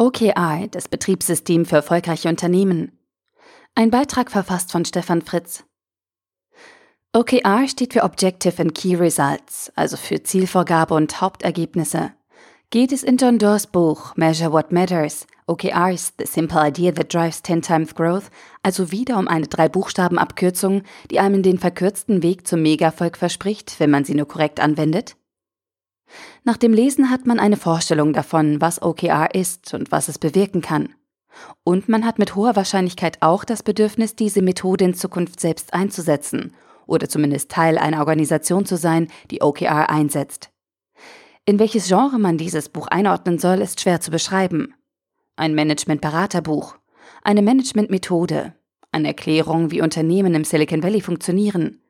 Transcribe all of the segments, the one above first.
OKR, das Betriebssystem für erfolgreiche Unternehmen. Ein Beitrag verfasst von Stefan Fritz. OKR steht für Objective and Key Results, also für Zielvorgabe und Hauptergebnisse. Geht es in John Doerrs Buch Measure What Matters, OKRs, The Simple Idea That Drives 10 Times Growth, also wieder um eine Drei-Buchstaben-Abkürzung, die einem den verkürzten Weg zum Megafolg verspricht, wenn man sie nur korrekt anwendet? Nach dem Lesen hat man eine Vorstellung davon, was OKR ist und was es bewirken kann. Und man hat mit hoher Wahrscheinlichkeit auch das Bedürfnis, diese Methode in Zukunft selbst einzusetzen oder zumindest Teil einer Organisation zu sein, die OKR einsetzt. In welches Genre man dieses Buch einordnen soll, ist schwer zu beschreiben. Ein Management-Beraterbuch, eine Management-Methode, eine Erklärung, wie Unternehmen im Silicon Valley funktionieren,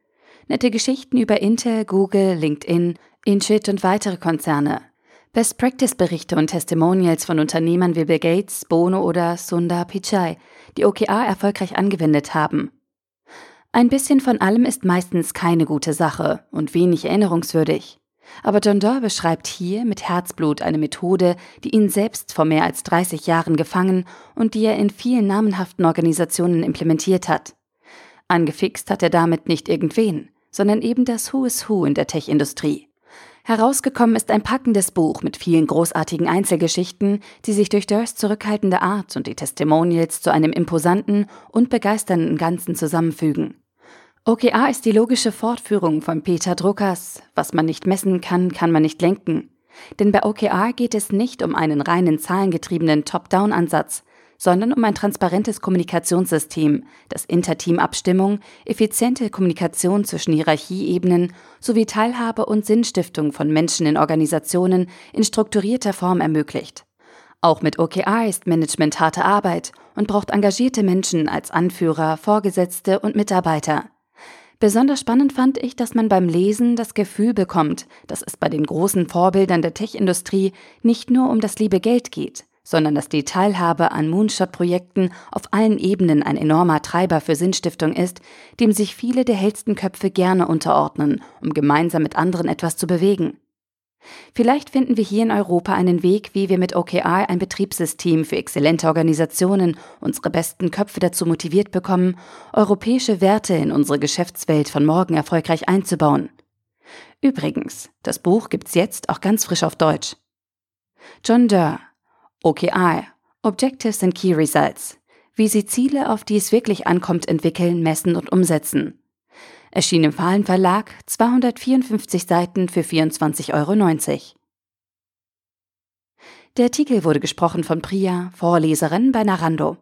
nette Geschichten über Intel, Google, LinkedIn, Inchit und weitere Konzerne. Best-Practice-Berichte und Testimonials von Unternehmern wie Bill Gates, Bono oder Sundar Pichai, die OKR erfolgreich angewendet haben. Ein bisschen von allem ist meistens keine gute Sache und wenig erinnerungswürdig. Aber John Doerr beschreibt hier mit Herzblut eine Methode, die ihn selbst vor mehr als 30 Jahren gefangen und die er in vielen namenhaften Organisationen implementiert hat. Angefixt hat er damit nicht irgendwen, sondern eben das Who is Who in der Tech-Industrie. Herausgekommen ist ein packendes Buch mit vielen großartigen Einzelgeschichten, die sich durch Durst zurückhaltende Art und die Testimonials zu einem imposanten und begeisternden Ganzen zusammenfügen. OKR ist die logische Fortführung von Peter Druckers. Was man nicht messen kann, kann man nicht lenken. Denn bei OKR geht es nicht um einen reinen zahlengetriebenen Top-Down-Ansatz, sondern um ein transparentes Kommunikationssystem, das Interteam-Abstimmung, effiziente Kommunikation zwischen Hierarchieebenen sowie Teilhabe und Sinnstiftung von Menschen in Organisationen in strukturierter Form ermöglicht. Auch mit OKR ist Management harte Arbeit und braucht engagierte Menschen als Anführer, Vorgesetzte und Mitarbeiter. Besonders spannend fand ich, dass man beim Lesen das Gefühl bekommt, dass es bei den großen Vorbildern der Tech-Industrie nicht nur um das liebe Geld geht sondern dass die Teilhabe an Moonshot-Projekten auf allen Ebenen ein enormer Treiber für Sinnstiftung ist, dem sich viele der hellsten Köpfe gerne unterordnen, um gemeinsam mit anderen etwas zu bewegen. Vielleicht finden wir hier in Europa einen Weg, wie wir mit OKR ein Betriebssystem für exzellente Organisationen unsere besten Köpfe dazu motiviert bekommen, europäische Werte in unsere Geschäftswelt von morgen erfolgreich einzubauen. Übrigens, das Buch gibt's jetzt auch ganz frisch auf Deutsch. John Durr, OKR, Objectives and Key Results, wie Sie Ziele, auf die es wirklich ankommt, entwickeln, messen und umsetzen. Erschien im Fahlen Verlag, 254 Seiten für 24,90 Euro. Der Artikel wurde gesprochen von Priya, Vorleserin bei Narando.